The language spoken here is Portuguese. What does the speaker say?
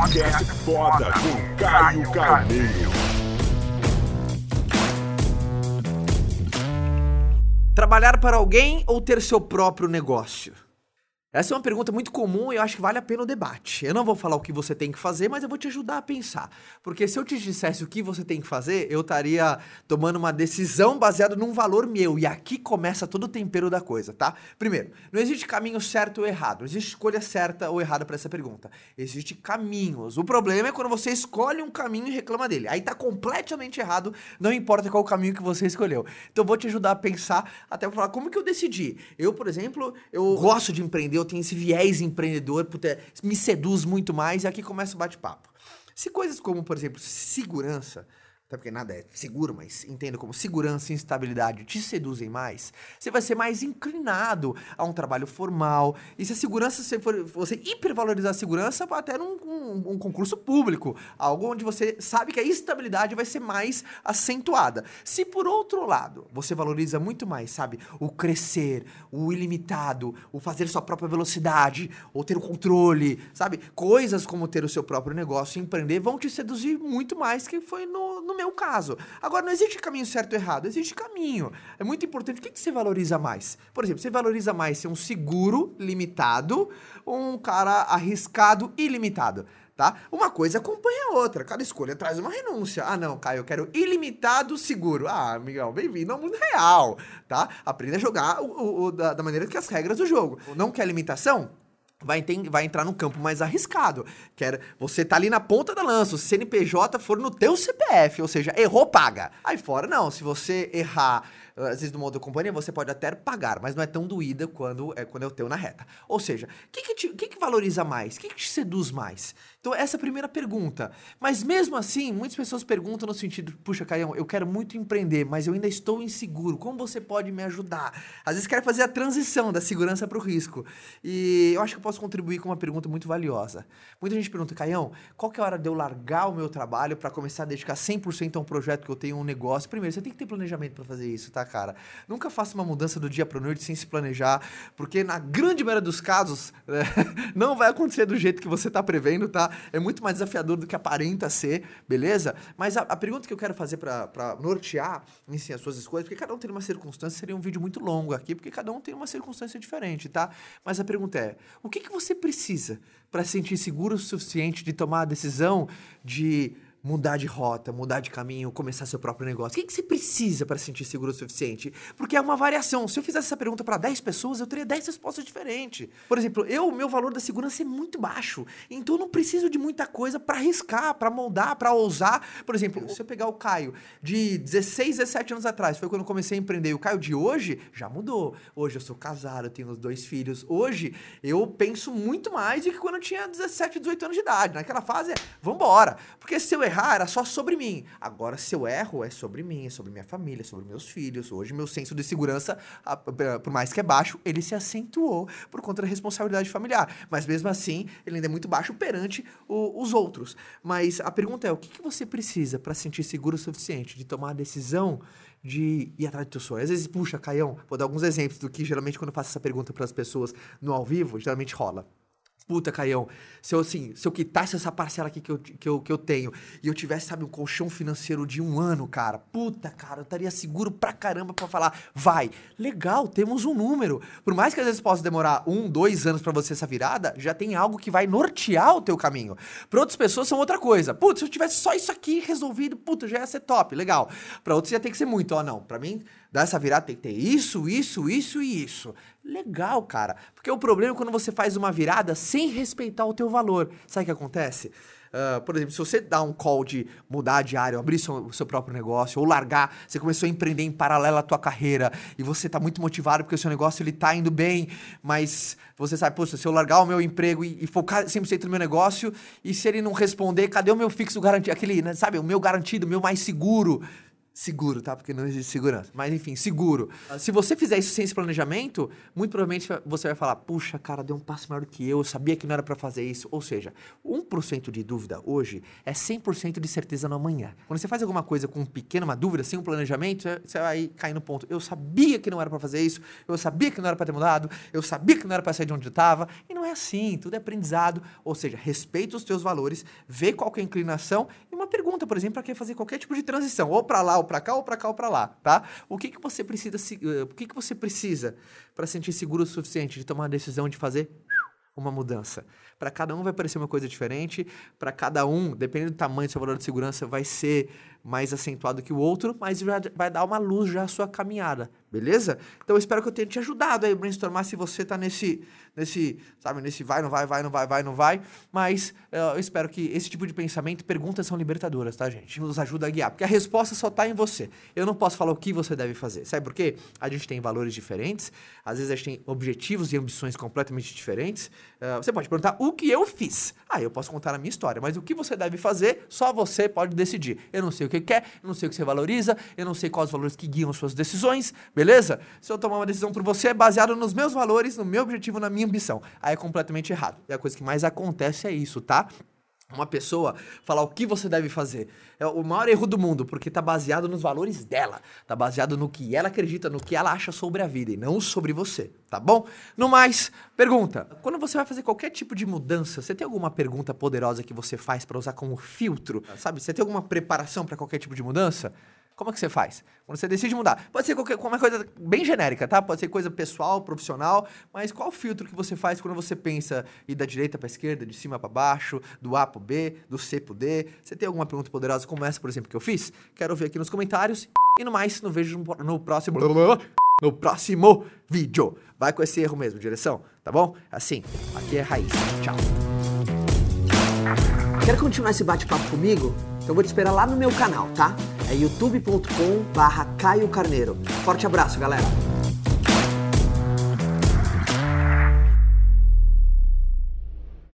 Podcast foda com Caio Carneiro. Trabalhar para alguém ou ter seu próprio negócio? Essa é uma pergunta muito comum e eu acho que vale a pena o debate. Eu não vou falar o que você tem que fazer, mas eu vou te ajudar a pensar. Porque se eu te dissesse o que você tem que fazer, eu estaria tomando uma decisão baseada num valor meu. E aqui começa todo o tempero da coisa, tá? Primeiro, não existe caminho certo ou errado. Não existe escolha certa ou errada para essa pergunta. Existem caminhos. O problema é quando você escolhe um caminho e reclama dele. Aí tá completamente errado, não importa qual caminho que você escolheu. Então eu vou te ajudar a pensar até pra falar como que eu decidi. Eu, por exemplo, eu gosto de empreender eu tenho esse viés empreendedor, puta, me seduz muito mais, e aqui começa o bate-papo. Se coisas como, por exemplo, segurança, até porque nada é seguro, mas entenda como segurança e instabilidade te seduzem mais, você vai ser mais inclinado a um trabalho formal. E se a segurança, se for, você hipervalorizar a segurança, até num um, um concurso público, algo onde você sabe que a estabilidade vai ser mais acentuada. Se por outro lado, você valoriza muito mais, sabe, o crescer, o ilimitado, o fazer sua própria velocidade, ou ter o controle, sabe, coisas como ter o seu próprio negócio, empreender, vão te seduzir muito mais que foi no, no meu caso. Agora, não existe caminho certo ou errado, existe caminho. É muito importante. O que, que você valoriza mais? Por exemplo, você valoriza mais ser um seguro limitado ou um cara arriscado ilimitado? Tá? Uma coisa acompanha a outra. Cada escolha traz uma renúncia. Ah, não, Caio, eu quero ilimitado seguro. Ah, amigão, bem-vindo ao mundo real, tá? Aprenda a jogar o, o, o da, da, maneira que as regras do jogo. Não quer limitação? Vai, ter, vai entrar num campo mais arriscado. Que era, você tá ali na ponta da lança, o CNPJ for no teu CPF, ou seja, errou, paga. Aí fora, não, se você errar às vezes numa outra companhia você pode até pagar, mas não é tão doída quando é quando é o teu na reta. Ou seja, o que, que, que, que valoriza mais? O que, que te seduz mais? Então, essa é a primeira pergunta. Mas mesmo assim, muitas pessoas perguntam no sentido, puxa, Caião, eu quero muito empreender, mas eu ainda estou inseguro. Como você pode me ajudar? Às vezes quer fazer a transição da segurança para o risco. E eu acho que eu posso contribuir com uma pergunta muito valiosa. Muita gente pergunta, Caião, qual que é a hora de eu largar o meu trabalho para começar a dedicar 100% a um projeto que eu tenho, um negócio? Primeiro, você tem que ter planejamento para fazer isso, tá, cara? Nunca faça uma mudança do dia para noite sem se planejar, porque na grande maioria dos casos não vai acontecer do jeito que você está prevendo, tá? É muito mais desafiador do que aparenta ser, beleza? Mas a, a pergunta que eu quero fazer para nortear si, as suas escolhas, porque cada um tem uma circunstância, seria um vídeo muito longo aqui, porque cada um tem uma circunstância diferente, tá? Mas a pergunta é: o que, que você precisa para se sentir seguro o suficiente de tomar a decisão de mudar de rota, mudar de caminho, começar seu próprio negócio? O que, que você precisa para se sentir seguro o suficiente? Porque é uma variação. Se eu fizesse essa pergunta para 10 pessoas, eu teria 10 respostas diferentes. Por exemplo, eu, o meu valor da segurança é muito baixo. Então eu não preciso de muita coisa para arriscar, para moldar, para ousar. Por exemplo, se eu pegar o Caio de 16, 17 anos atrás, foi quando eu comecei a empreender. O Caio de hoje já mudou. Hoje eu sou casado, eu tenho os dois filhos. Hoje eu penso muito mais do que quando eu tinha 17, 18 anos de idade. Naquela fase, é, vambora. Porque se eu errar, era só sobre mim. Agora, se eu erro, é sobre mim, é sobre minha família, é sobre meus filhos. Hoje, meu senso de segurança, por mais que é baixo, ele se acentuou por conta da responsabilidade familiar. Mas mesmo assim, ele ainda é muito baixo perante o, os outros. Mas a pergunta é: o que, que você precisa para sentir seguro o suficiente de tomar a decisão de ir atrás do teu sonho. Às vezes, puxa, Caião, vou dar alguns exemplos do que geralmente quando eu faço essa pergunta para as pessoas no ao vivo, geralmente rola puta, Caião, se eu, assim, se eu quitasse essa parcela aqui que eu, que, eu, que eu tenho e eu tivesse, sabe, um colchão financeiro de um ano, cara, puta, cara, eu estaria seguro pra caramba pra falar, vai, legal, temos um número. Por mais que às vezes possa demorar um, dois anos para você essa virada, já tem algo que vai nortear o teu caminho. Pra outras pessoas são outra coisa. Putz, se eu tivesse só isso aqui resolvido, puta, já ia ser top, legal. Pra outros já tem que ser muito, ó, não, pra mim dar essa virada tem que ter isso, isso, isso e isso. Legal, cara. Porque o problema é quando você faz uma virada sem respeitar o teu valor. Sabe o que acontece? Uh, por exemplo, se você dá um call de mudar de área, abrir seu, seu próprio negócio, ou largar, você começou a empreender em paralelo à tua carreira, e você está muito motivado porque o seu negócio ele tá indo bem, mas você sabe, poxa, se eu largar o meu emprego e, e focar 100% no meu negócio, e se ele não responder, cadê o meu fixo garantido, aquele, né, sabe, o meu garantido, o meu mais seguro? Seguro, tá? Porque não existe segurança. Mas enfim, seguro. Se você fizer isso sem esse planejamento, muito provavelmente você vai falar: puxa, cara, deu um passo maior que eu, eu sabia que não era para fazer isso. Ou seja, 1% de dúvida hoje é 100% de certeza no amanhã. Quando você faz alguma coisa com um pequeno, uma dúvida, sem um planejamento, você vai cair no ponto: eu sabia que não era para fazer isso, eu sabia que não era para ter mudado, eu sabia que não era para sair de onde eu estava. E não é assim, tudo é aprendizado. Ou seja, respeita os teus valores, vê qual é a inclinação e uma pergunta, por exemplo, para quem fazer qualquer tipo de transição, ou para lá, ou para cá, ou para cá, ou para lá, tá? O que que você precisa, uh, o que que você precisa para sentir seguro o suficiente de tomar a decisão de fazer uma mudança? Para cada um vai parecer uma coisa diferente, para cada um, dependendo do tamanho do seu valor de segurança, vai ser mais acentuado que o outro, mas vai dar uma luz já à sua caminhada, beleza? Então eu espero que eu tenha te ajudado aí a brainstormar se você tá nesse, nesse, sabe, nesse vai, não vai, vai, não vai, vai, não vai, mas uh, eu espero que esse tipo de pensamento, perguntas são libertadoras, tá, gente? Nos ajuda a guiar, porque a resposta só tá em você. Eu não posso falar o que você deve fazer, sabe por quê? A gente tem valores diferentes, às vezes a gente tem objetivos e ambições completamente diferentes. Uh, você pode perguntar o que eu fiz. Ah, eu posso contar a minha história, mas o que você deve fazer, só você pode decidir. Eu não sei o que quer, eu não sei o que você valoriza, eu não sei quais os valores que guiam suas decisões, beleza? Se eu tomar uma decisão por você é baseado nos meus valores, no meu objetivo, na minha ambição, aí é completamente errado. E a coisa que mais acontece é isso, tá? uma pessoa falar o que você deve fazer. É o maior erro do mundo, porque está baseado nos valores dela, está baseado no que ela acredita, no que ela acha sobre a vida e não sobre você, tá bom? No mais, pergunta: quando você vai fazer qualquer tipo de mudança, você tem alguma pergunta poderosa que você faz para usar como filtro? Sabe? Você tem alguma preparação para qualquer tipo de mudança? Como é que você faz? Quando você decide mudar. Pode ser qualquer, qualquer coisa bem genérica, tá? Pode ser coisa pessoal, profissional, mas qual o filtro que você faz quando você pensa ir da direita para esquerda, de cima para baixo, do A para B, do C para D? Você tem alguma pergunta poderosa como essa, por exemplo, que eu fiz? Quero ver aqui nos comentários. E no mais, não vejo no, no próximo no próximo vídeo. Vai com esse erro mesmo, direção, tá bom? Assim, aqui é Raiz. Tchau. Quer continuar esse bate-papo comigo? Então vou te esperar lá no meu canal, tá? É youtube.com barra Caio Carneiro. Forte abraço, galera!